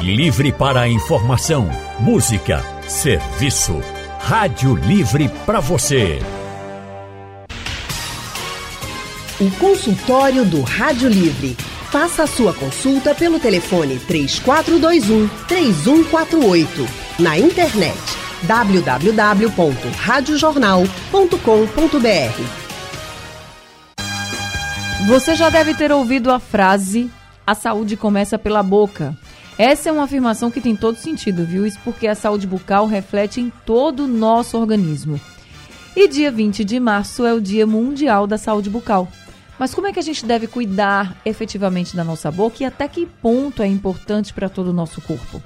Livre para informação, música, serviço. Rádio Livre para você. O consultório do Rádio Livre. Faça a sua consulta pelo telefone 3421 3148. Na internet www.radiojornal.com.br. Você já deve ter ouvido a frase: a saúde começa pela boca. Essa é uma afirmação que tem todo sentido, viu? Isso porque a saúde bucal reflete em todo o nosso organismo. E dia 20 de março é o Dia Mundial da Saúde Bucal. Mas como é que a gente deve cuidar efetivamente da nossa boca e até que ponto é importante para todo o nosso corpo?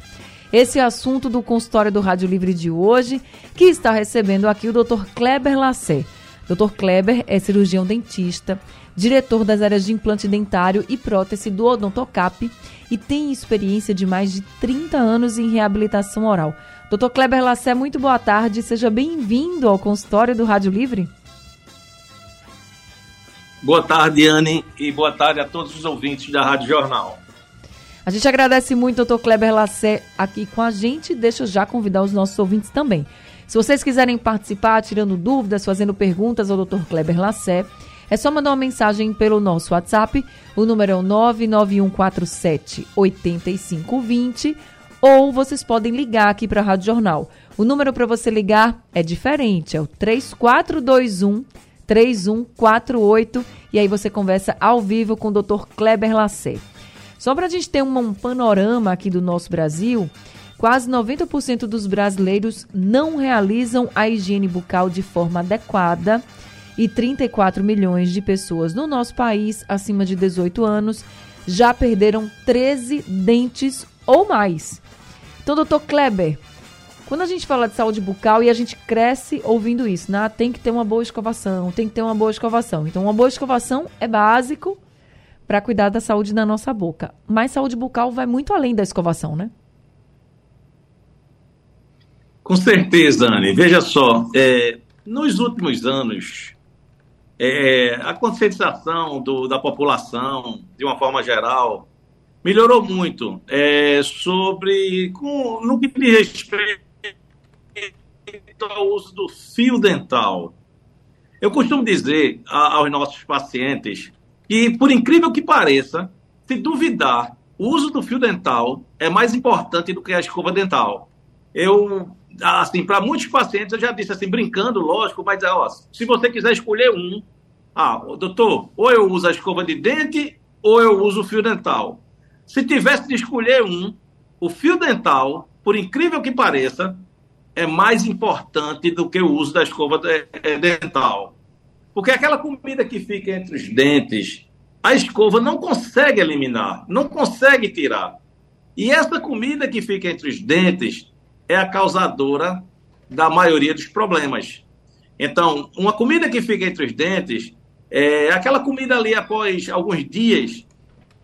Esse é o assunto do consultório do Rádio Livre de hoje, que está recebendo aqui o Dr. Kleber Lassé. Dr. Kleber é cirurgião dentista, diretor das áreas de implante dentário e prótese do Odontocap e tem experiência de mais de 30 anos em reabilitação oral. Dr. Kleber Lassé, muito boa tarde. Seja bem-vindo ao consultório do Rádio Livre. Boa tarde, Anne, e boa tarde a todos os ouvintes da Rádio Jornal. A gente agradece muito o Dr. Kleber Lassé aqui com a gente. Deixa eu já convidar os nossos ouvintes também. Se vocês quiserem participar, tirando dúvidas, fazendo perguntas ao Dr. Kleber Lassé, é só mandar uma mensagem pelo nosso WhatsApp. O número é o 99147 8520 ou vocês podem ligar aqui para a Rádio Jornal. O número para você ligar é diferente, é o 3421 3148 e aí você conversa ao vivo com o Dr. Kleber Lassé. Só para a gente ter um, um panorama aqui do nosso Brasil, quase 90% dos brasileiros não realizam a higiene bucal de forma adequada e 34 milhões de pessoas no nosso país acima de 18 anos já perderam 13 dentes ou mais. Então, doutor Kleber, quando a gente fala de saúde bucal e a gente cresce ouvindo isso, né? Tem que ter uma boa escovação, tem que ter uma boa escovação. Então, uma boa escovação é básico para cuidar da saúde da nossa boca. Mas saúde bucal vai muito além da escovação, né? Com certeza, Anne. Veja só, é, nos últimos anos, é, a conscientização do, da população, de uma forma geral, melhorou muito é, sobre com, no que diz respeito ao uso do fio dental. Eu costumo dizer a, aos nossos pacientes que, por incrível que pareça, se duvidar, o uso do fio dental é mais importante do que a escova dental. Eu, assim, para muitos pacientes, eu já disse assim, brincando, lógico, mas ó, se você quiser escolher um, ah, doutor, ou eu uso a escova de dente ou eu uso o fio dental. Se tivesse de escolher um, o fio dental, por incrível que pareça, é mais importante do que o uso da escova é, dental. Porque aquela comida que fica entre os dentes, a escova não consegue eliminar, não consegue tirar. E essa comida que fica entre os dentes é a causadora da maioria dos problemas. Então, uma comida que fica entre os dentes, é, aquela comida ali, após alguns dias,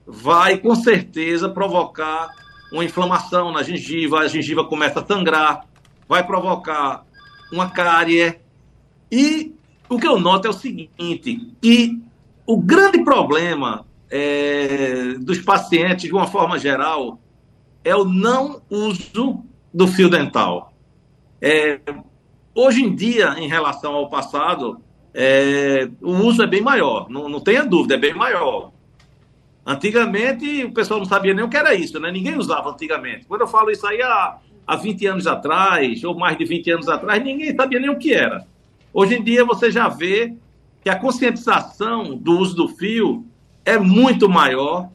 vai com certeza provocar uma inflamação na gengiva, a gengiva começa a sangrar, vai provocar uma cárie. E o que eu noto é o seguinte, que o grande problema é, dos pacientes, de uma forma geral, é o não uso do fio dental. É, hoje em dia, em relação ao passado, é, o uso é bem maior, não, não tenha dúvida, é bem maior. Antigamente, o pessoal não sabia nem o que era isso, né? Ninguém usava antigamente. Quando eu falo isso aí há, há 20 anos atrás, ou mais de 20 anos atrás, ninguém sabia nem o que era. Hoje em dia, você já vê que a conscientização do uso do fio é muito maior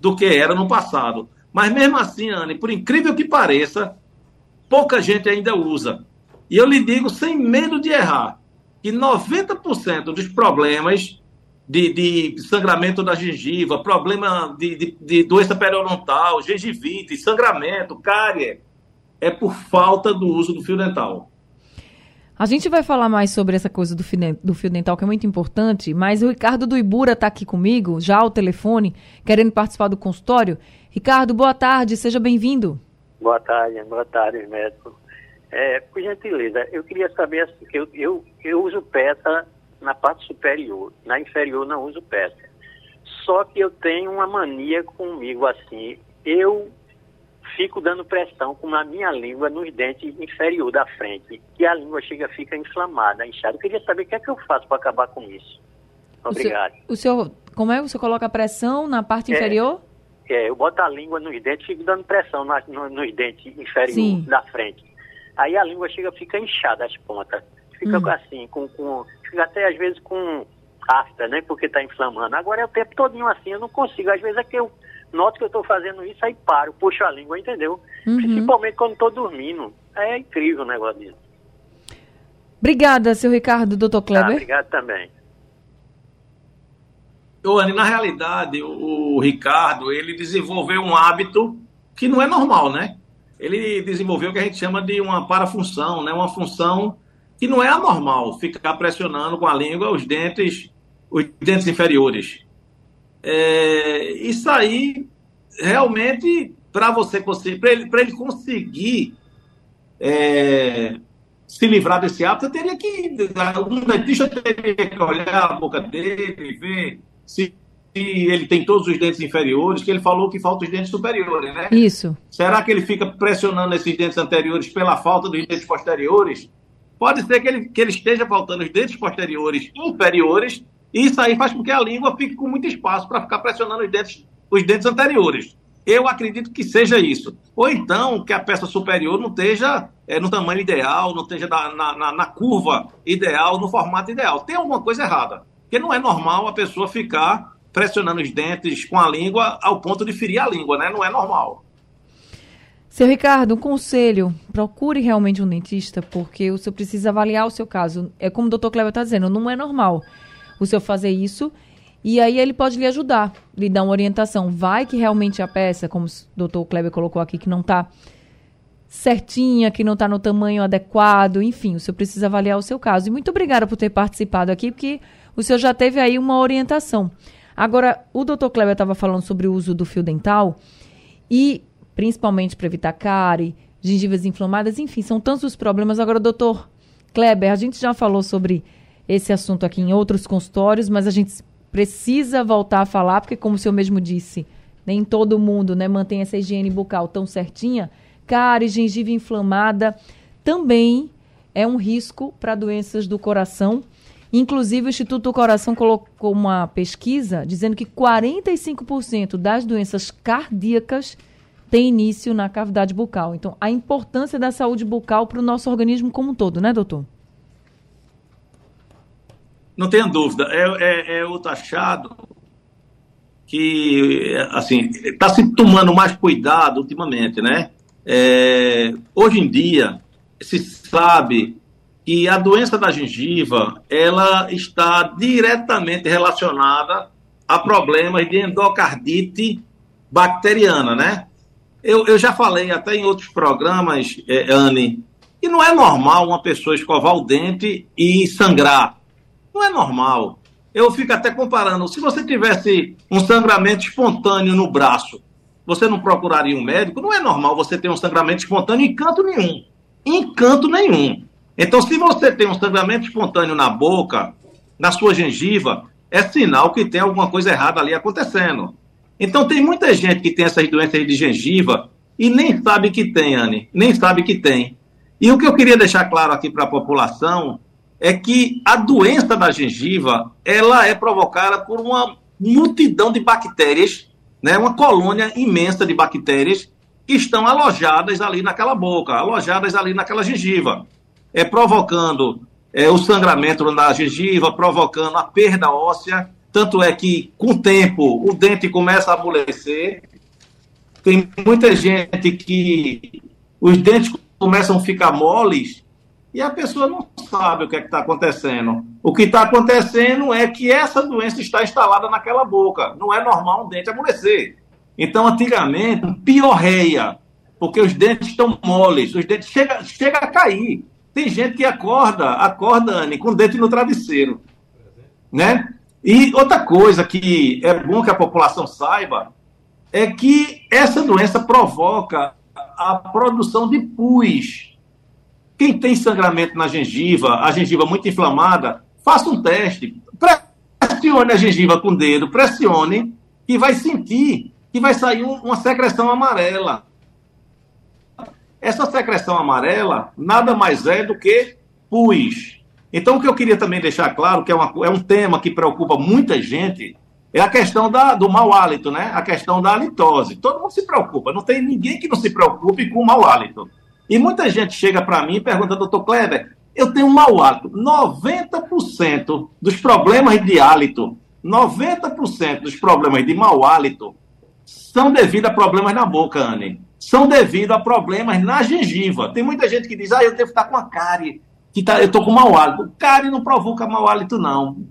do que era no passado. Mas mesmo assim, Anne, por incrível que pareça, pouca gente ainda usa. E eu lhe digo sem medo de errar, que 90% dos problemas de, de, sangramento da gengiva, problema de, de, de doença periodontal, gengivite, sangramento, cárie, é por falta do uso do fio dental. A gente vai falar mais sobre essa coisa do fio, do fio dental, que é muito importante, mas o Ricardo do Ibura está aqui comigo, já ao telefone, querendo participar do consultório. Ricardo, boa tarde, seja bem-vindo. Boa tarde, boa tarde, médico. É, por gentileza, eu queria saber, assim, eu, eu, eu uso peça na parte superior, na inferior não uso peça. Só que eu tenho uma mania comigo assim, eu fico dando pressão com a minha língua nos dentes inferior da frente. E a língua chega fica inflamada, inchada. Eu queria saber o que é que eu faço para acabar com isso. Obrigado. O senhor, o senhor, como é? Você coloca pressão na parte é, inferior? É, eu boto a língua nos dentes e fico dando pressão na, no, nos dentes inferior Sim. da frente. Aí a língua chega fica inchada as pontas. Fica hum. assim, com, com. Fica até às vezes com afta, né? Porque está inflamando. Agora é o tempo todinho assim, eu não consigo. Às vezes é que eu noto que eu estou fazendo isso, aí paro, puxo a língua, entendeu? Uhum. Principalmente quando estou dormindo. É incrível o negócio disso. Obrigada, seu Ricardo, doutor Kleber. Ah, obrigado também. Anny, na realidade, o, Ricardo, ele desenvolveu um hábito que não é normal, né? Ele desenvolveu o que a gente chama de uma parafunção, né? Uma função que não é anormal, ficar pressionando com a língua os dentes, os dentes inferiores. É, isso aí, realmente, para você conseguir, para ele, ele conseguir é, se livrar desse hábito, teria que, algum dentista teria que olhar a boca dele, ver se ele tem todos os dentes inferiores, que ele falou que falta os dentes superiores, né? Isso. Será que ele fica pressionando esses dentes anteriores pela falta dos dentes posteriores? Pode ser que ele, que ele esteja faltando os dentes posteriores inferiores e isso aí faz com que a língua fique com muito espaço para ficar pressionando os dentes, os dentes anteriores. Eu acredito que seja isso. Ou então que a peça superior não esteja é, no tamanho ideal, não esteja na, na, na, curva ideal, no formato ideal. Tem alguma coisa errada. Porque não é normal a pessoa ficar pressionando os dentes com a língua ao ponto de ferir a língua, né? Não é normal. Seu Ricardo, um conselho, procure realmente um dentista, porque o senhor precisa avaliar o seu caso. É como o doutor Cleber está dizendo, não é normal o senhor fazer isso. E aí ele pode lhe ajudar, lhe dar uma orientação. Vai que realmente a peça, como o doutor Kleber colocou aqui, que não está certinha, que não está no tamanho adequado, enfim, o senhor precisa avaliar o seu caso. E muito obrigada por ter participado aqui, porque o senhor já teve aí uma orientação. Agora, o doutor Kleber estava falando sobre o uso do fio dental e, principalmente para evitar cárie, gengivas inflamadas, enfim, são tantos os problemas. Agora, doutor Kleber, a gente já falou sobre esse assunto aqui em outros consultórios, mas a gente precisa voltar a falar, porque como o senhor mesmo disse, nem todo mundo né, mantém essa higiene bucal tão certinha. Cárie, gengiva inflamada também é um risco para doenças do coração. Inclusive, o Instituto do Coração colocou uma pesquisa dizendo que 45% das doenças cardíacas têm início na cavidade bucal. Então, a importância da saúde bucal para o nosso organismo como um todo, né, doutor? Não tenha dúvida. É, é, é o taxado que, assim, está se tomando mais cuidado ultimamente, né? É, hoje em dia, se sabe que a doença da gengiva, ela está diretamente relacionada a problemas de endocardite bacteriana, né? Eu, eu já falei até em outros programas, é, Anne, que não é normal uma pessoa escovar o dente e sangrar. Não é normal. Eu fico até comparando. Se você tivesse um sangramento espontâneo no braço, você não procuraria um médico? Não é normal você ter um sangramento espontâneo em canto nenhum. Em canto nenhum. Então, se você tem um sangramento espontâneo na boca, na sua gengiva, é sinal que tem alguma coisa errada ali acontecendo. Então, tem muita gente que tem essas doenças de gengiva e nem sabe que tem, Anne. Nem sabe que tem. E o que eu queria deixar claro aqui para a população é que a doença da gengiva ela é provocada por uma multidão de bactérias, né, uma colônia imensa de bactérias que estão alojadas ali naquela boca, alojadas ali naquela gengiva, é provocando é, o sangramento na gengiva, provocando a perda óssea, tanto é que com o tempo o dente começa a amolecer. Tem muita gente que os dentes começam a ficar moles e a pessoa não sabe o que é está acontecendo. O que está acontecendo é que essa doença está instalada naquela boca. Não é normal um dente amolecer. Então, antigamente, piorreia, porque os dentes estão moles, os dentes chega, chega a cair. Tem gente que acorda, acorda, Anne, com o dente no travesseiro. Né? E outra coisa que é bom que a população saiba é que essa doença provoca a produção de pus quem tem sangramento na gengiva, a gengiva muito inflamada, faça um teste. Pressione a gengiva com o dedo, pressione, e vai sentir que vai sair um, uma secreção amarela. Essa secreção amarela nada mais é do que pus. Então, o que eu queria também deixar claro, que é, uma, é um tema que preocupa muita gente, é a questão da, do mau hálito, né? A questão da halitose. Todo mundo se preocupa, não tem ninguém que não se preocupe com o mau hálito. E muita gente chega para mim e pergunta, doutor Kleber, eu tenho um mau hálito. 90% dos problemas de hálito, 90% dos problemas de mau hálito são devido a problemas na boca, Anne. São devido a problemas na gengiva. Tem muita gente que diz, ah, eu devo estar com a cárie, que tá, eu estou com mau hálito. Cárie não provoca mau hálito, não.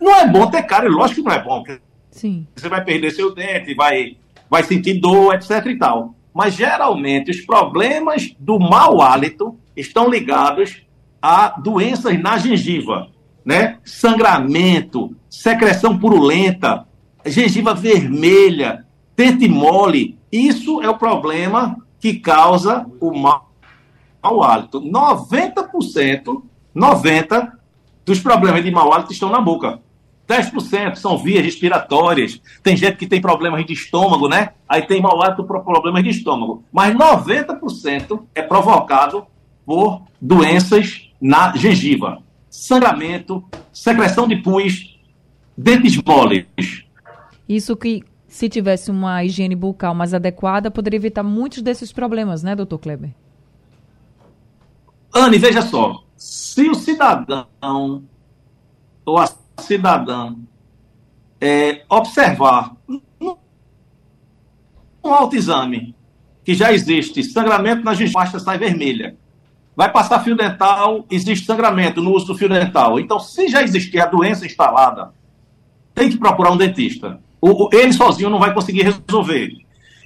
Não é bom ter cárie, lógico que não é bom. Sim. Você vai perder seu dente, vai, vai sentir dor, etc e tal. Mas, geralmente, os problemas do mau hálito estão ligados a doenças na gengiva, né? Sangramento, secreção purulenta, gengiva vermelha, dente mole. Isso é o problema que causa o mau, mau hálito. 90%, 90% dos problemas de mau hálito estão na boca. 10% são vias respiratórias. Tem gente que tem problemas de estômago, né? Aí tem mau hálito por problemas de estômago. Mas 90% é provocado por doenças na gengiva. Sangramento, secreção de pus, dentes moles. Isso que, se tivesse uma higiene bucal mais adequada, poderia evitar muitos desses problemas, né, doutor Kleber? Anne, veja só. Se o cidadão ou a cidadã é, observar um autoexame que já existe sangramento na gengiva, sai vermelha. Vai passar fio dental, existe sangramento no uso do fio dental. Então, se já existir a doença instalada, tem que procurar um dentista. O, o, ele sozinho não vai conseguir resolver.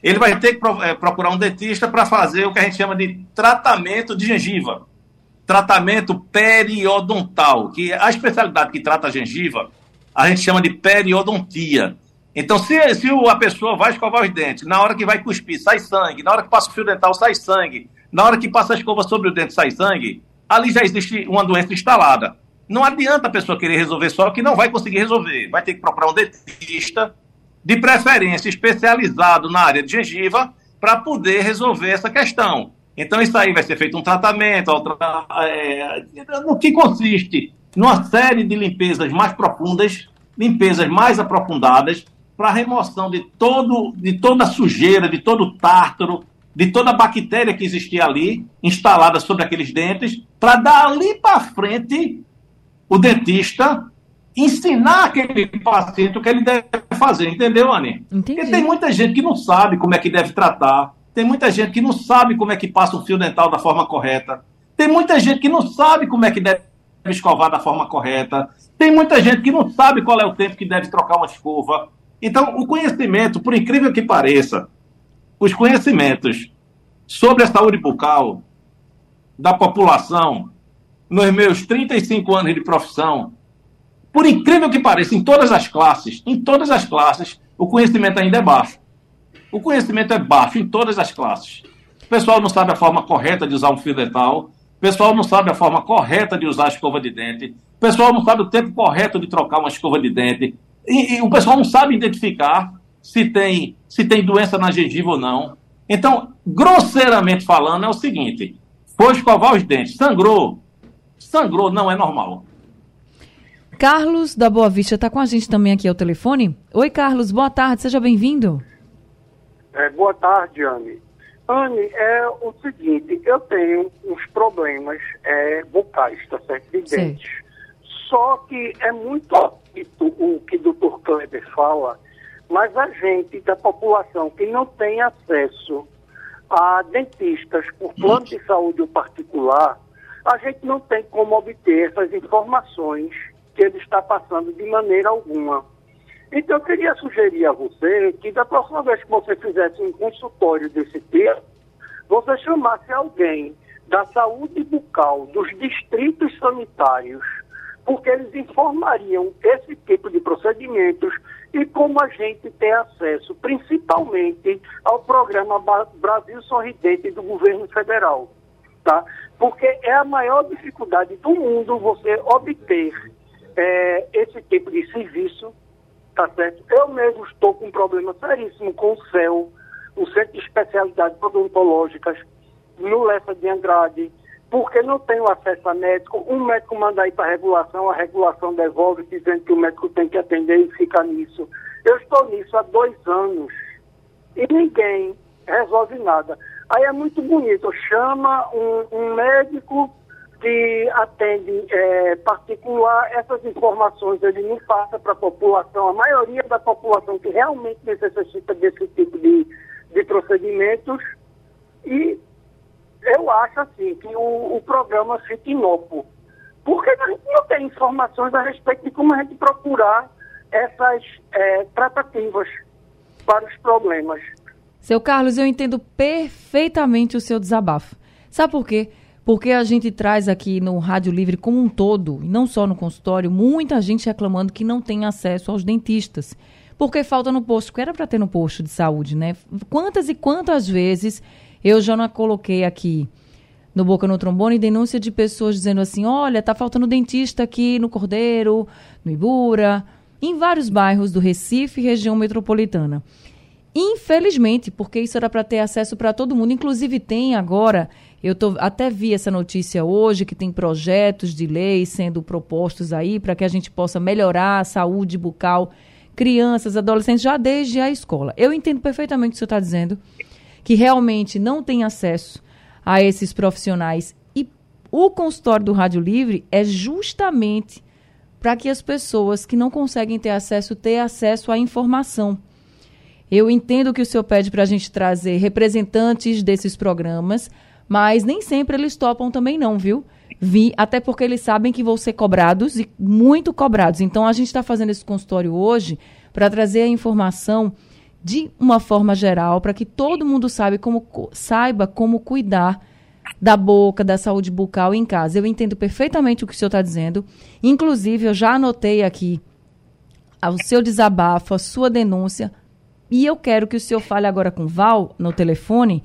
Ele vai ter que pro, é, procurar um dentista para fazer o que a gente chama de tratamento de gengiva tratamento periodontal, que a especialidade que trata a gengiva, a gente chama de periodontia. Então, se, se a pessoa vai escovar os dentes, na hora que vai cuspir, sai sangue, na hora que passa o fio dental, sai sangue, na hora que passa a escova sobre o dente, sai sangue, ali já existe uma doença instalada. Não adianta a pessoa querer resolver só, que não vai conseguir resolver. Vai ter que procurar um dentista, de preferência especializado na área de gengiva, para poder resolver essa questão. Então, isso aí vai ser feito um tratamento, outra, é, no que consiste? Numa série de limpezas mais profundas, limpezas mais aprofundadas, para remoção de, todo, de toda a sujeira, de todo o tártaro, de toda a bactéria que existia ali, instalada sobre aqueles dentes, para dali para frente o dentista ensinar aquele paciente o que ele deve fazer, entendeu? Entendi. Porque tem muita gente que não sabe como é que deve tratar, tem muita gente que não sabe como é que passa o fio dental da forma correta. Tem muita gente que não sabe como é que deve escovar da forma correta. Tem muita gente que não sabe qual é o tempo que deve trocar uma escova. Então, o conhecimento, por incrível que pareça, os conhecimentos sobre a saúde bucal da população nos meus 35 anos de profissão, por incrível que pareça, em todas as classes, em todas as classes, o conhecimento ainda é baixo. O conhecimento é baixo em todas as classes. O pessoal não sabe a forma correta de usar um fio dental, o pessoal não sabe a forma correta de usar a escova de dente, o pessoal não sabe o tempo correto de trocar uma escova de dente, e, e o pessoal não sabe identificar se tem, se tem doença na gengiva ou não. Então, grosseiramente falando, é o seguinte: foi escovar os dentes, sangrou, sangrou, não é normal. Carlos da Boa Vista está com a gente também aqui ao telefone. Oi, Carlos, boa tarde, seja bem-vindo. É, boa tarde, Anne. Anne, é o seguinte, eu tenho uns problemas é, bucais, tá certo? De dentes. Só que é muito o que o Dr. Kleber fala, mas a gente da população que não tem acesso a dentistas por plano de saúde particular, a gente não tem como obter essas informações que ele está passando de maneira alguma. Então, eu queria sugerir a você que da próxima vez que você fizesse um consultório desse tipo, você chamasse alguém da saúde bucal dos distritos sanitários, porque eles informariam esse tipo de procedimentos e como a gente tem acesso, principalmente, ao programa Brasil Sorridente do governo federal, tá? Porque é a maior dificuldade do mundo você obter é, esse tipo de serviço tá certo? Eu mesmo estou com um problema seríssimo com o CEL, o Centro de Especialidades Odontológicas, no Lessa de Andrade, porque não tenho acesso a médico. Um médico manda ir para a regulação, a regulação devolve, dizendo que o médico tem que atender e fica nisso. Eu estou nisso há dois anos e ninguém resolve nada. Aí é muito bonito, chama um, um médico que atende é, particular, essas informações ele não passa para a população, a maioria da população que realmente necessita desse tipo de, de procedimentos e eu acho assim que o, o programa fica inócuo. Porque a gente não tem informações a respeito de como a gente procurar essas é, tratativas para os problemas. Seu Carlos, eu entendo perfeitamente o seu desabafo. Sabe por quê? Porque a gente traz aqui no Rádio Livre como um todo, e não só no consultório, muita gente reclamando que não tem acesso aos dentistas. Porque falta no posto, que era para ter no posto de saúde, né? Quantas e quantas vezes eu já não coloquei aqui no Boca no Trombone denúncia de pessoas dizendo assim: olha, tá faltando dentista aqui no Cordeiro, no Ibura, em vários bairros do Recife região metropolitana. Infelizmente, porque isso era para ter acesso para todo mundo, inclusive tem agora, eu tô, até vi essa notícia hoje, que tem projetos de lei sendo propostos aí para que a gente possa melhorar a saúde bucal, crianças, adolescentes, já desde a escola. Eu entendo perfeitamente o que o senhor está dizendo que realmente não têm acesso a esses profissionais. E o consultório do Rádio Livre é justamente para que as pessoas que não conseguem ter acesso tenham acesso à informação. Eu entendo que o senhor pede para a gente trazer representantes desses programas, mas nem sempre eles topam também não, viu? Vi, até porque eles sabem que vão ser cobrados e muito cobrados. Então a gente está fazendo esse consultório hoje para trazer a informação de uma forma geral, para que todo mundo saiba como, saiba como cuidar da boca, da saúde bucal em casa. Eu entendo perfeitamente o que o senhor está dizendo. Inclusive, eu já anotei aqui o seu desabafo, a sua denúncia. E eu quero que o senhor fale agora com o Val no telefone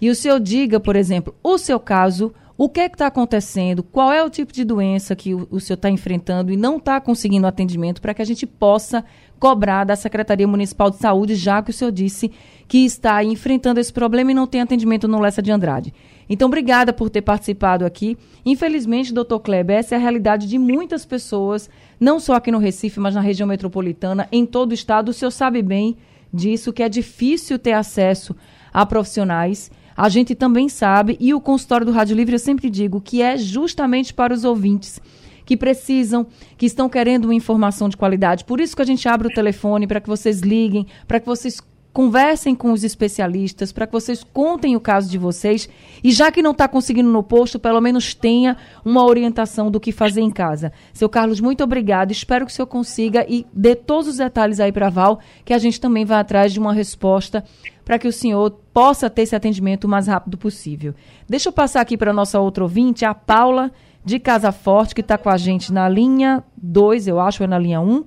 e o senhor diga, por exemplo, o seu caso, o que é que está acontecendo, qual é o tipo de doença que o, o senhor está enfrentando e não está conseguindo atendimento para que a gente possa cobrar da Secretaria Municipal de Saúde, já que o senhor disse que está enfrentando esse problema e não tem atendimento no Lessa de Andrade. Então, obrigada por ter participado aqui. Infelizmente, doutor Kleber, essa é a realidade de muitas pessoas, não só aqui no Recife, mas na região metropolitana, em todo o estado. O senhor sabe bem disso, que é difícil ter acesso a profissionais. A gente também sabe, e o consultório do Rádio Livre eu sempre digo que é justamente para os ouvintes que precisam, que estão querendo uma informação de qualidade. Por isso que a gente abre o telefone para que vocês liguem, para que vocês conversem com os especialistas, para que vocês contem o caso de vocês. E já que não está conseguindo no posto, pelo menos tenha uma orientação do que fazer em casa. Seu Carlos, muito obrigado. Espero que o senhor consiga e dê todos os detalhes aí para Val, que a gente também vai atrás de uma resposta para que o senhor possa ter esse atendimento o mais rápido possível. Deixa eu passar aqui para a nossa outra ouvinte, a Paula de Casa Forte, que está com a gente na linha 2, eu acho, ou é na linha 1. Um.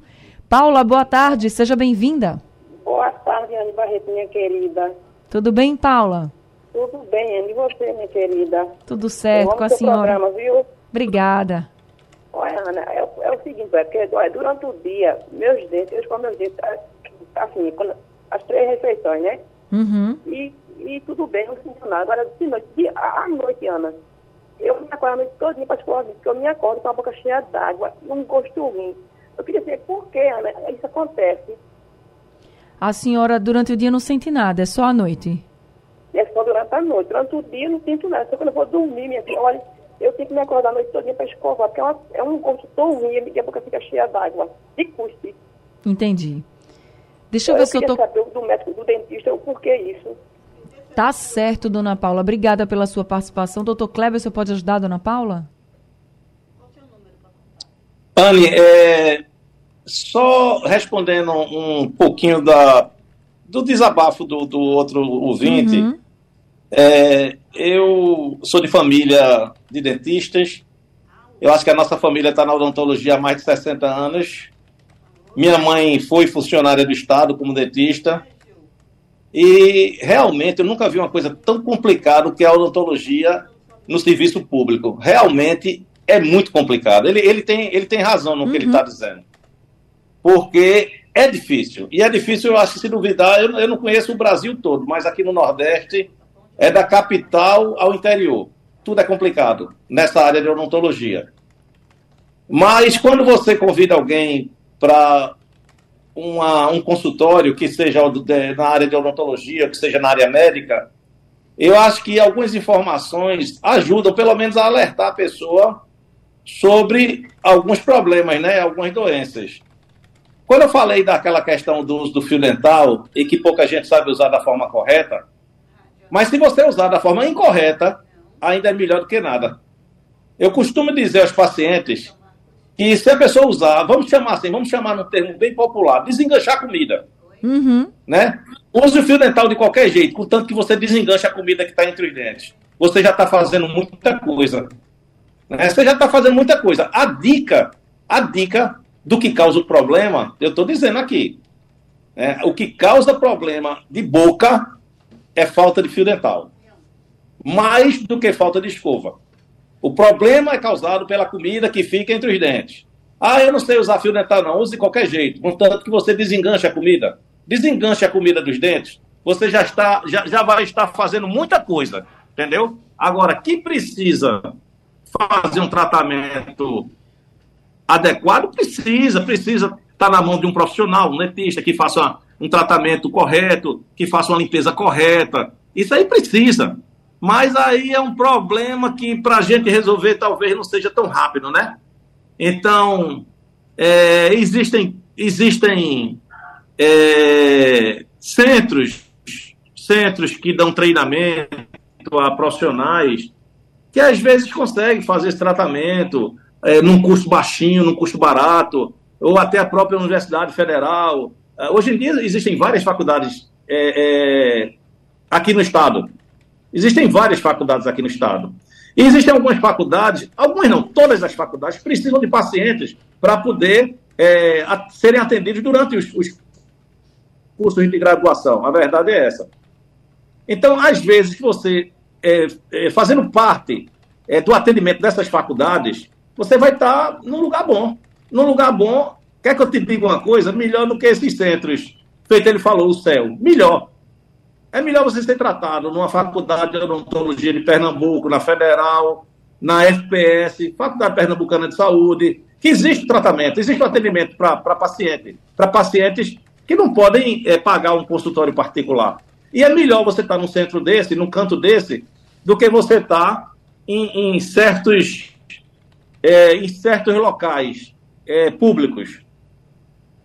Paula, boa tarde, seja bem-vinda. Boa tarde, Anne Barreto, minha querida. Tudo bem, Paula? Tudo bem, Anne, e você, minha querida? Tudo certo, com a senhora. Programa, viu? Obrigada. Olha, Ana, é, é, o seguinte, é porque olha, durante o dia, meus dentes, eu meus dentes, assim, quando, as três refeições, né? Uhum. E, e tudo bem, não nada. Agora, de noite, de, à noite, Ana, eu me acordo a noite todinha para escovar porque eu me acordo com a boca cheia d'água, um gosto ruim. Eu queria saber por que, Ana, isso acontece. A senhora, durante o dia, não sente nada, é só à noite? É só durante a noite. Durante o dia, eu não sinto nada. Só quando eu vou dormir, minha filha, olha, eu tenho que me acordar a noite todinha para escovar, porque é, uma, é um gosto tão ruim e a boca fica cheia d'água, de cuspe. Entendi. Deixa eu, eu ver se eu tô... saber do médico, do dentista, o porquê isso. Tá certo, dona Paula. Obrigada pela sua participação. Doutor Kleber, você pode ajudar, dona Paula? Anne, é, só respondendo um pouquinho da, do desabafo do, do outro ouvinte, uhum. é, eu sou de família de dentistas. Eu acho que a nossa família está na odontologia há mais de 60 anos. Minha mãe foi funcionária do Estado como dentista. E realmente eu nunca vi uma coisa tão complicada que a odontologia no serviço público. Realmente é muito complicado. Ele, ele, tem, ele tem razão no uhum. que ele está uhum. dizendo. Porque é difícil. E é difícil, eu acho que se duvidar, eu, eu não conheço o Brasil todo, mas aqui no Nordeste é da capital ao interior. Tudo é complicado nessa área de odontologia. Mas quando você convida alguém para um consultório que seja na área de odontologia, que seja na área médica, eu acho que algumas informações ajudam, pelo menos, a alertar a pessoa sobre alguns problemas, né? Algumas doenças. Quando eu falei daquela questão do uso do fio dental e que pouca gente sabe usar da forma correta, mas se você usar da forma incorreta, ainda é melhor do que nada. Eu costumo dizer aos pacientes que se a pessoa usar, vamos chamar assim, vamos chamar num termo bem popular, desenganchar a comida. Uhum. Né? Use o fio dental de qualquer jeito, contanto que você desenganche a comida que está entre os dentes. Você já está fazendo muita coisa. Né? Você já está fazendo muita coisa. A dica, a dica do que causa o problema, eu estou dizendo aqui. Né? O que causa problema de boca é falta de fio dental. Mais do que falta de escova. O problema é causado pela comida que fica entre os dentes. Ah, eu não sei usar fio dental, não. Use de qualquer jeito. Contanto que você desenganche a comida. Desenganche a comida dos dentes. Você já, está, já, já vai estar fazendo muita coisa. Entendeu? Agora, que precisa fazer um tratamento adequado, precisa. Precisa estar na mão de um profissional, um dentista, que faça um tratamento correto, que faça uma limpeza correta. Isso aí precisa. Mas aí é um problema que para a gente resolver talvez não seja tão rápido, né? Então, é, existem, existem é, centros, centros que dão treinamento a profissionais que às vezes conseguem fazer esse tratamento é, num custo baixinho, num custo barato, ou até a própria Universidade Federal. É, hoje em dia existem várias faculdades é, é, aqui no estado Existem várias faculdades aqui no estado. E existem algumas faculdades, algumas não, todas as faculdades precisam de pacientes para poder é, a, serem atendidos durante os, os cursos de graduação. A verdade é essa. Então, às vezes, você, é, é, fazendo parte é, do atendimento dessas faculdades, você vai estar num lugar bom. Num lugar bom, quer que eu te diga uma coisa? Melhor do que esses centros. Feito ele falou, o céu. Melhor. É melhor você ser tratado numa faculdade de odontologia de Pernambuco, na Federal, na FPS, Faculdade Pernambucana de Saúde, que existe tratamento, existe atendimento para paciente, para pacientes que não podem é, pagar um consultório particular. E é melhor você estar tá num centro desse, num canto desse, do que você estar tá em, em, certos, é, em certos locais é, públicos.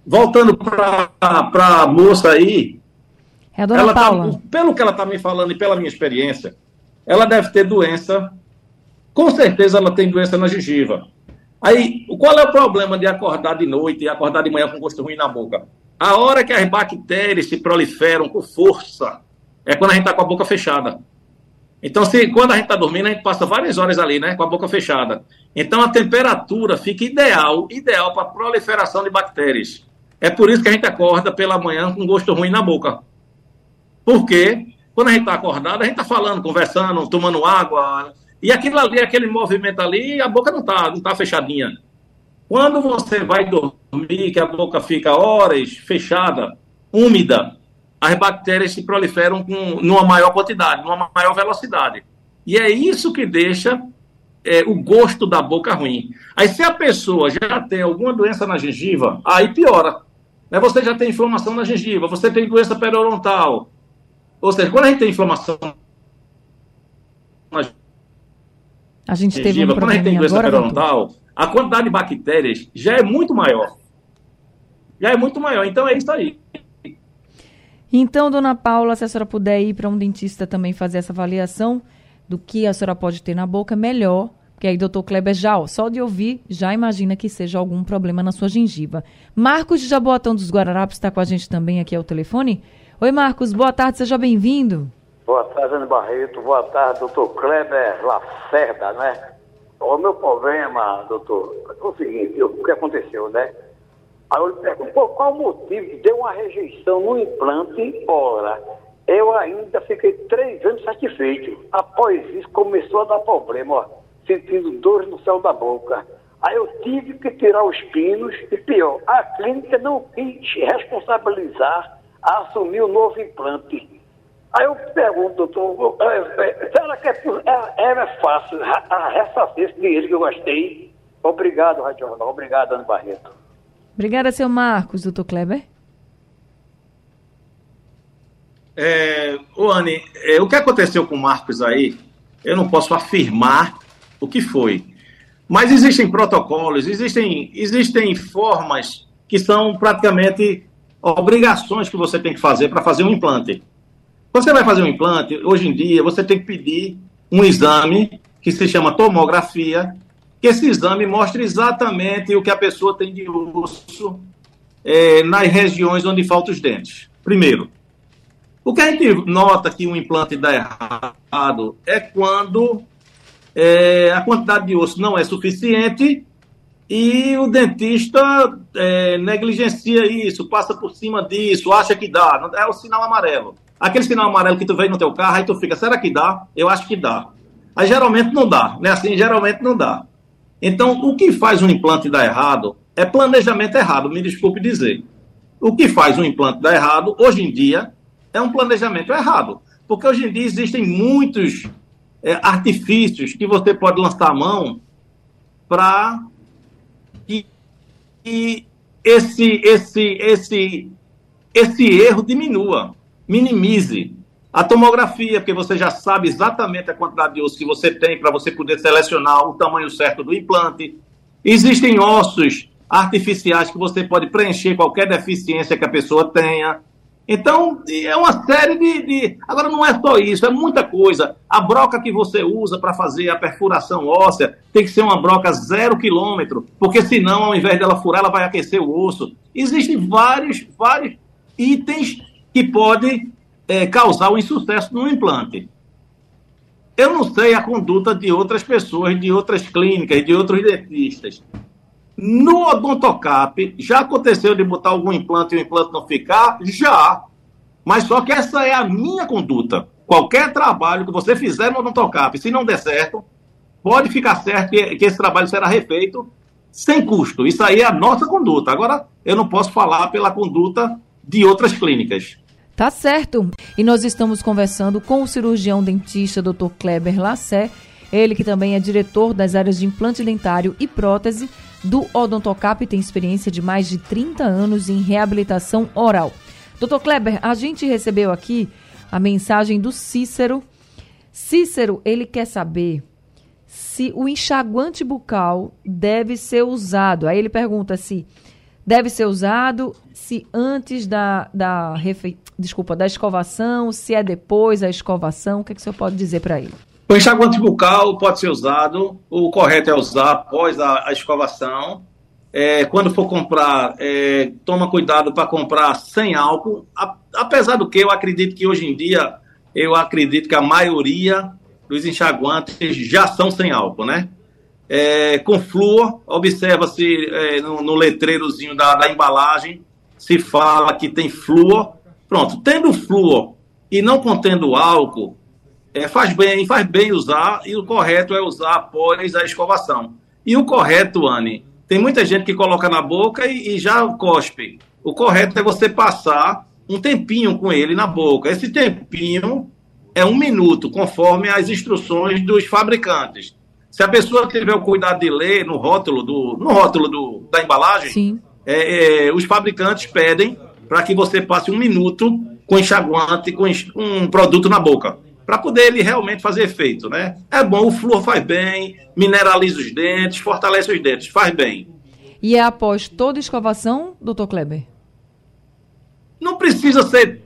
Voltando para a moça aí, é a dona ela Paula. Tá, pelo que ela está me falando e pela minha experiência, ela deve ter doença. Com certeza ela tem doença na gengiva. Aí, qual é o problema de acordar de noite e acordar de manhã com gosto ruim na boca? A hora que as bactérias se proliferam com força é quando a gente está com a boca fechada. Então, se, quando a gente está dormindo, a gente passa várias horas ali, né, com a boca fechada. Então, a temperatura fica ideal, ideal para a proliferação de bactérias. É por isso que a gente acorda pela manhã com gosto ruim na boca. Porque quando a gente está acordado, a gente está falando, conversando, tomando água. E aquilo ali, aquele movimento ali, a boca não está não tá fechadinha. Quando você vai dormir, que a boca fica horas fechada, úmida, as bactérias se proliferam com numa maior quantidade, numa maior velocidade. E é isso que deixa é, o gosto da boca ruim. Aí, se a pessoa já tem alguma doença na gengiva, aí piora. Né? Você já tem inflamação na gengiva, você tem doença periodontal, ou seja, quando a gente tem inflamação a gente teve um quando a gente tem doença periodontal, a quantidade de bactérias já é muito maior. Já é muito maior. Então é isso aí. Então, dona Paula, se a senhora puder ir para um dentista também fazer essa avaliação do que a senhora pode ter na boca, melhor. Porque aí, doutor Kleber, já, ó, só de ouvir, já imagina que seja algum problema na sua gengiva. Marcos de Jaboatão dos Guararapes está com a gente também aqui ao telefone. Oi, Marcos, boa tarde, seja bem-vindo. Boa tarde, Ana Barreto. Boa tarde, doutor Kleber Lacerda, né? O meu problema, doutor, é o seguinte, o que aconteceu, né? Aí eu lhe pergunto, qual o motivo que deu uma rejeição no implante? Ora, eu ainda fiquei três anos satisfeito. Após isso, começou a dar problema, ó, sentindo dores no céu da boca. Aí eu tive que tirar os pinos e pior, a clínica não quis responsabilizar a assumir o novo implante. Aí eu pergunto, doutor, será que é, é, é fácil ressarcir esse dinheiro que eu gastei? Obrigado, Rádio Jornal. Obrigado, Ana Barreto. Obrigada, seu Marcos, doutor Kleber. É, Anne, é, o que aconteceu com o Marcos aí, eu não posso afirmar o que foi. Mas existem protocolos, existem, existem formas que são praticamente obrigações que você tem que fazer para fazer um implante. Você vai fazer um implante, hoje em dia, você tem que pedir um exame que se chama tomografia, que esse exame mostra exatamente o que a pessoa tem de osso é, nas regiões onde faltam os dentes. Primeiro, o que a gente nota que um implante dá errado é quando é, a quantidade de osso não é suficiente e o dentista é, negligencia isso, passa por cima disso, acha que dá. É o sinal amarelo. Aquele sinal amarelo que tu vê no teu carro, aí tu fica, será que dá? Eu acho que dá. Aí geralmente não dá, né? Assim, geralmente não dá. Então, o que faz um implante dar errado é planejamento errado, me desculpe dizer. O que faz um implante dar errado, hoje em dia, é um planejamento errado. Porque hoje em dia existem muitos é, artifícios que você pode lançar a mão para que, que esse, esse, esse, esse erro diminua, minimize. A tomografia, porque você já sabe exatamente a quantidade de osso que você tem para você poder selecionar o tamanho certo do implante. Existem ossos artificiais que você pode preencher qualquer deficiência que a pessoa tenha. Então, é uma série de, de, Agora, não é só isso, é muita coisa. A broca que você usa para fazer a perfuração óssea tem que ser uma broca zero quilômetro, porque senão, ao invés dela furar, ela vai aquecer o osso. Existem vários, vários itens que podem é, causar o insucesso no implante. Eu não sei a conduta de outras pessoas, de outras clínicas, de outros dentistas. No odontocap, já aconteceu de botar algum implante e o implante não ficar? Já. Mas só que essa é a minha conduta. Qualquer trabalho que você fizer no odontocap, se não der certo, pode ficar certo que, que esse trabalho será refeito sem custo. Isso aí é a nossa conduta. Agora, eu não posso falar pela conduta de outras clínicas. Tá certo. E nós estamos conversando com o cirurgião dentista Dr. Kleber Lassé, ele que também é diretor das áreas de implante dentário e prótese do Odontocap tem experiência de mais de 30 anos em reabilitação oral. Doutor Kleber, a gente recebeu aqui a mensagem do Cícero. Cícero, ele quer saber se o enxaguante bucal deve ser usado. Aí ele pergunta se deve ser usado, se antes da, da, refe... Desculpa, da escovação, se é depois da escovação. O que, é que o senhor pode dizer para ele? O enxaguante bucal pode ser usado, o correto é usar após a, a escovação. É, quando for comprar, é, toma cuidado para comprar sem álcool. A, apesar do que eu acredito que hoje em dia, eu acredito que a maioria dos enxaguantes já são sem álcool, né? É, com flúor, observa-se é, no, no, letreirozinho da, da embalagem, se fala que tem flúor. Pronto, tendo flúor e não contendo álcool, é, faz bem, faz bem usar, e o correto é usar após a escovação. E o correto, Anne, tem muita gente que coloca na boca e, e já cospe. O correto é você passar um tempinho com ele na boca. Esse tempinho é um minuto, conforme as instruções dos fabricantes. Se a pessoa tiver o cuidado de ler no rótulo, do, no rótulo do, da embalagem, é, é, os fabricantes pedem para que você passe um minuto com enxaguante, com um produto na boca para poder ele realmente fazer efeito, né? É bom, o flúor faz bem, mineraliza os dentes, fortalece os dentes, faz bem. E é após toda escovação, doutor Kleber? Não precisa ser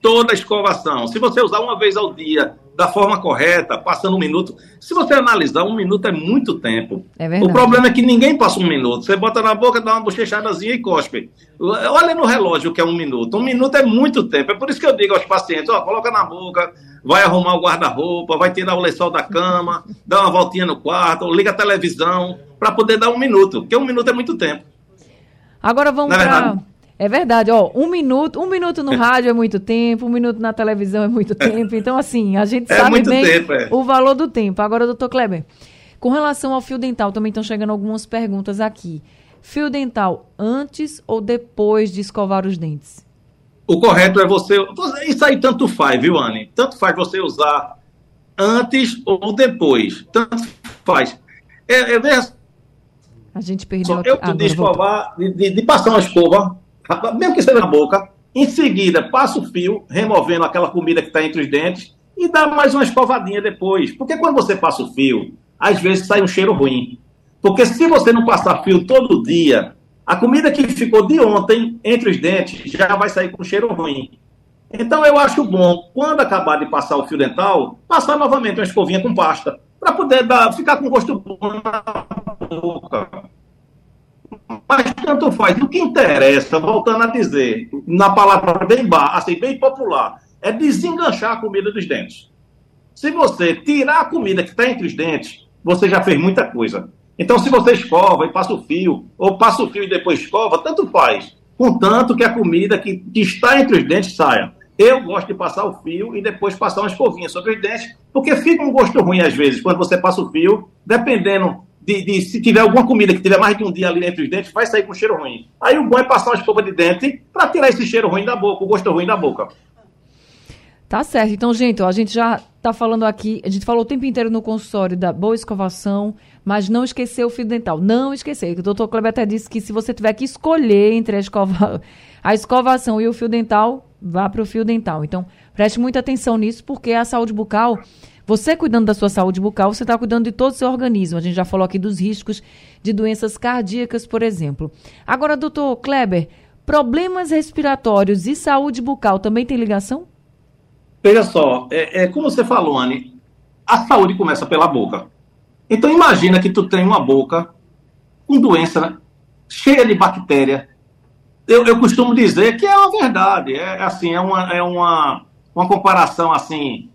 toda a escovação. Se você usar uma vez ao dia da forma correta, passando um minuto. Se você analisar, um minuto é muito tempo. É verdade. O problema é que ninguém passa um minuto. Você bota na boca, dá uma bochechadazinha e cospe. Olha no relógio o que é um minuto. Um minuto é muito tempo. É por isso que eu digo aos pacientes: ó, coloca na boca, vai arrumar o guarda-roupa, vai tirar o lençol da cama, dá uma voltinha no quarto, liga a televisão, para poder dar um minuto. Porque um minuto é muito tempo. Agora vamos é para é verdade, ó, um minuto, um minuto no rádio é muito tempo, um minuto na televisão é muito tempo. Então, assim, a gente é sabe bem tempo, é. o valor do tempo. Agora, doutor Kleber, com relação ao fio dental, também estão chegando algumas perguntas aqui. Fio dental antes ou depois de escovar os dentes? o correto é você. Isso aí tanto faz, viu, Anne? Tanto faz você usar antes ou depois. Tanto faz. É, é, a gente perdeu Eu te de escovar, de, de, de, passar uma escova, mesmo que seja na boca, em seguida passa o fio, removendo aquela comida que está entre os dentes, e dá mais uma escovadinha depois. Porque quando você passa o fio, às vezes sai um cheiro ruim. Porque se você não passar fio todo dia, a comida que ficou de ontem entre os dentes já vai sair com cheiro ruim. Então eu acho bom, quando acabar de passar o fio dental, passar novamente uma escovinha com pasta, para poder dar, ficar com gosto bom na boca. Mas tanto faz. O que interessa, voltando a dizer, na palavra bem bar, assim, bem popular, é desenganchar a comida dos dentes. Se você tirar a comida que está entre os dentes, você já fez muita coisa. Então, se você escova e passa o fio, ou passa o fio e depois escova, tanto faz. Contanto que a comida que, que está entre os dentes saia. Eu gosto de passar o fio e depois passar uma escovinha sobre os dentes, porque fica um gosto ruim às vezes, quando você passa o fio, dependendo de, de, se tiver alguma comida que tiver mais de um dia ali entre os dentes, vai sair com cheiro ruim. Aí o bom é passar uma escova de dente para tirar esse cheiro ruim da boca, o gosto ruim da boca. Tá certo. Então, gente, ó, a gente já tá falando aqui, a gente falou o tempo inteiro no consultório da boa escovação, mas não esquecer o fio dental. Não esquecer. O doutor Kleber até disse que se você tiver que escolher entre a, escova, a escovação e o fio dental, vá para o fio dental. Então, preste muita atenção nisso, porque a saúde bucal, você cuidando da sua saúde bucal, você está cuidando de todo o seu organismo. A gente já falou aqui dos riscos de doenças cardíacas, por exemplo. Agora, doutor Kleber, problemas respiratórios e saúde bucal também tem ligação? Veja só, é, é, como você falou, Anne, a saúde começa pela boca. Então imagina que tu tem uma boca com doença cheia de bactéria. Eu, eu, costumo dizer que é uma verdade, é assim, é uma, é uma, uma comparação assim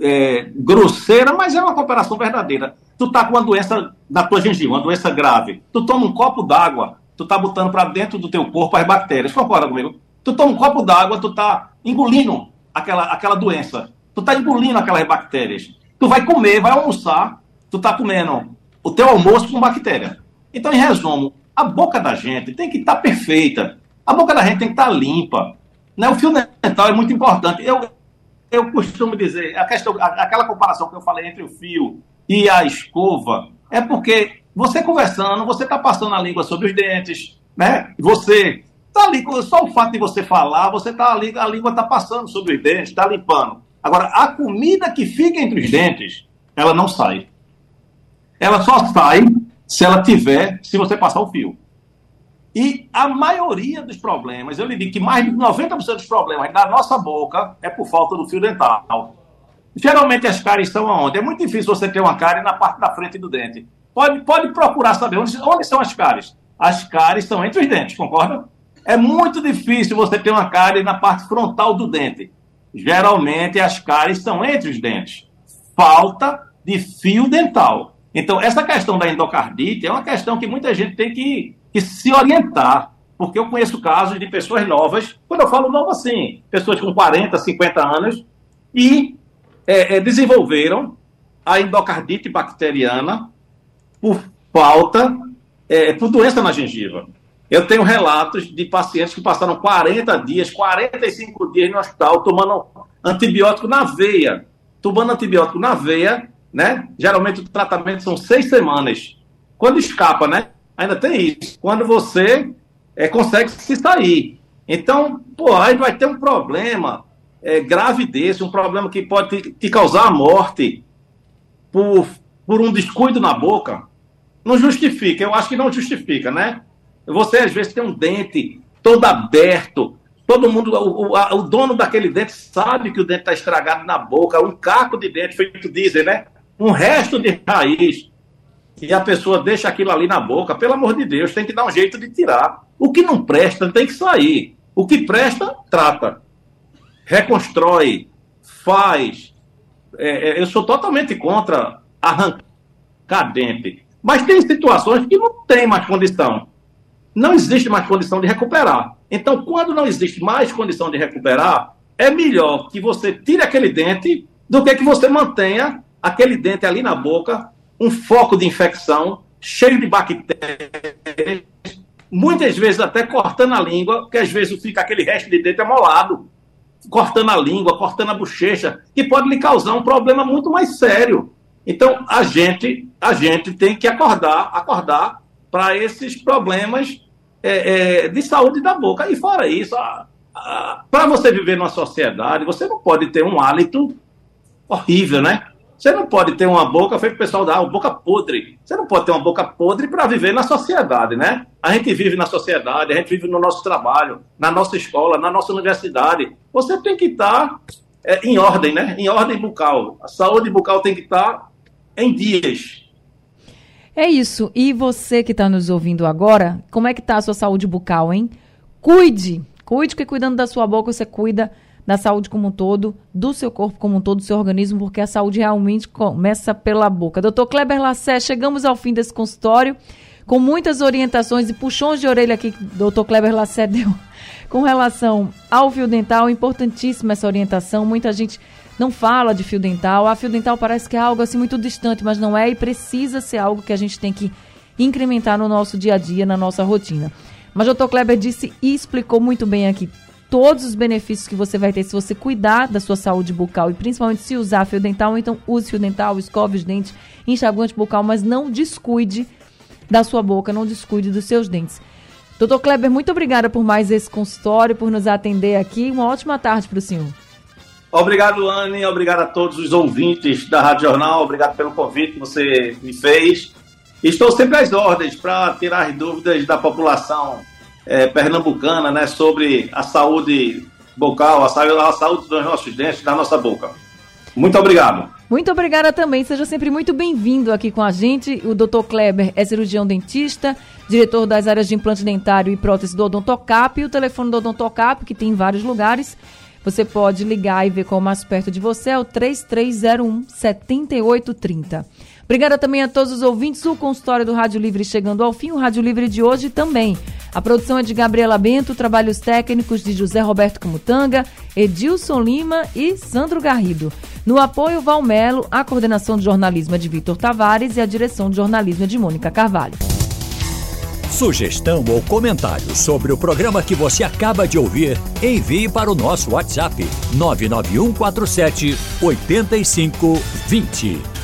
é, grosseira, mas é uma comparação verdadeira. Tu tá com uma doença na tua gengiva, uma doença grave. Tu toma um copo d'água, tu tá botando para dentro do teu corpo as bactérias. Concorda comigo? Tu toma um copo d'água, tu tá engolindo aquela, aquela doença. Tu tá engolindo aquelas bactérias. Tu vai comer, vai almoçar, tu tá comendo o teu almoço com bactéria. Então, em resumo, a boca da gente tem que estar tá perfeita. A boca da gente tem que estar tá limpa. Né? O fio dental é muito importante. Eu, eu costumo dizer, a questão, aquela comparação que eu falei entre o fio e a escova, é porque você conversando, você está passando a língua sobre os dentes, né? Você Tá ali, só o fato de você falar, você tá ali, a língua está passando sobre os dentes, está limpando. Agora, a comida que fica entre os dentes, ela não sai. Ela só sai se ela tiver, se você passar o fio. E a maioria dos problemas, eu lhe digo que mais de 90% dos problemas da nossa boca é por falta do fio dental. Geralmente as cáries estão aonde? É muito difícil você ter uma cárie na parte da frente do dente. Pode, pode procurar saber onde, onde são as cáries. As cáries estão entre os dentes, concorda? É muito difícil você ter uma cárie na parte frontal do dente. Geralmente as cáries são entre os dentes. Falta de fio dental. Então, essa questão da endocardite é uma questão que muita gente tem que, que se orientar. Porque eu conheço casos de pessoas novas, quando eu falo novo assim, pessoas com 40, 50 anos, e é, é, desenvolveram a endocardite bacteriana por falta, é, por doença na gengiva. Eu tenho relatos de pacientes que passaram 40 dias, 45 dias no hospital tomando antibiótico na veia. Tomando antibiótico na veia, né? Geralmente o tratamento são seis semanas. Quando escapa, né? Ainda tem isso. Quando você é, consegue se sair. Então, pô, aí vai ter um problema é, grave desse, um problema que pode te, te causar a morte por, por um descuido na boca. Não justifica, eu acho que não justifica, né? Você, às vezes, tem um dente todo aberto. Todo mundo, o, o, o dono daquele dente sabe que o dente está estragado na boca, um caco de dente, feito dizem, né? Um resto de raiz. E a pessoa deixa aquilo ali na boca, pelo amor de Deus, tem que dar um jeito de tirar. O que não presta tem que sair. O que presta, trata. Reconstrói, faz. É, é, eu sou totalmente contra arrancar dente. Mas tem situações que não tem mais condição não existe mais condição de recuperar. Então, quando não existe mais condição de recuperar, é melhor que você tire aquele dente do que que você mantenha aquele dente ali na boca, um foco de infecção, cheio de bactérias, muitas vezes até cortando a língua, porque às vezes fica aquele resto de dente amolado, cortando a língua, cortando a bochecha, que pode lhe causar um problema muito mais sério. Então, a gente, a gente tem que acordar, acordar para esses problemas é, é, de saúde da boca. E fora isso, para você viver numa sociedade, você não pode ter um hálito horrível, né? Você não pode ter uma boca, feito o pessoal da uma boca podre. Você não pode ter uma boca podre para viver na sociedade, né? A gente vive na sociedade, a gente vive no nosso trabalho, na nossa escola, na nossa universidade. Você tem que estar é, em ordem, né? Em ordem bucal. A saúde bucal tem que estar em dias. É isso. E você que está nos ouvindo agora, como é que está a sua saúde bucal, hein? Cuide. Cuide, que cuidando da sua boca, você cuida da saúde como um todo, do seu corpo como um todo, do seu organismo, porque a saúde realmente começa pela boca. Doutor Kleber Lassé, chegamos ao fim desse consultório com muitas orientações e puxões de orelha aqui que o doutor Kleber Lassé deu com relação ao fio dental. Importantíssima essa orientação. Muita gente não fala de fio dental. A fio dental parece que é algo assim muito distante, mas não é e precisa ser algo que a gente tem que incrementar no nosso dia a dia, na nossa rotina. Mas o doutor Kleber disse e explicou muito bem aqui todos os benefícios que você vai ter se você cuidar da sua saúde bucal e principalmente se usar fio dental. Então, use fio dental, escove os dentes, enxaguante bucal, mas não descuide da sua boca, não descuide dos seus dentes. Doutor Kleber, muito obrigada por mais esse consultório, por nos atender aqui. Uma ótima tarde para o senhor. Obrigado, Anne. Obrigado a todos os ouvintes da Rádio Jornal. Obrigado pelo convite que você me fez. Estou sempre às ordens para tirar as dúvidas da população é, pernambucana né, sobre a saúde bucal, a saúde, a saúde dos nossos dentes, da nossa boca. Muito obrigado. Muito obrigada também. Seja sempre muito bem-vindo aqui com a gente. O Dr. Kleber é cirurgião dentista, diretor das áreas de implante dentário e prótese do Odontocap. E o telefone do Odontocap, que tem em vários lugares, você pode ligar e ver qual mais perto de você, é o 3301 7830. Obrigada também a todos os ouvintes. O consultório do Rádio Livre chegando ao fim. O Rádio Livre de hoje também. A produção é de Gabriela Bento, trabalhos técnicos de José Roberto Camutanga, Edilson Lima e Sandro Garrido. No apoio, Valmelo, a coordenação de jornalismo é de Vitor Tavares e a direção de jornalismo é de Mônica Carvalho. Sugestão ou comentário sobre o programa que você acaba de ouvir, envie para o nosso WhatsApp 99147 8520.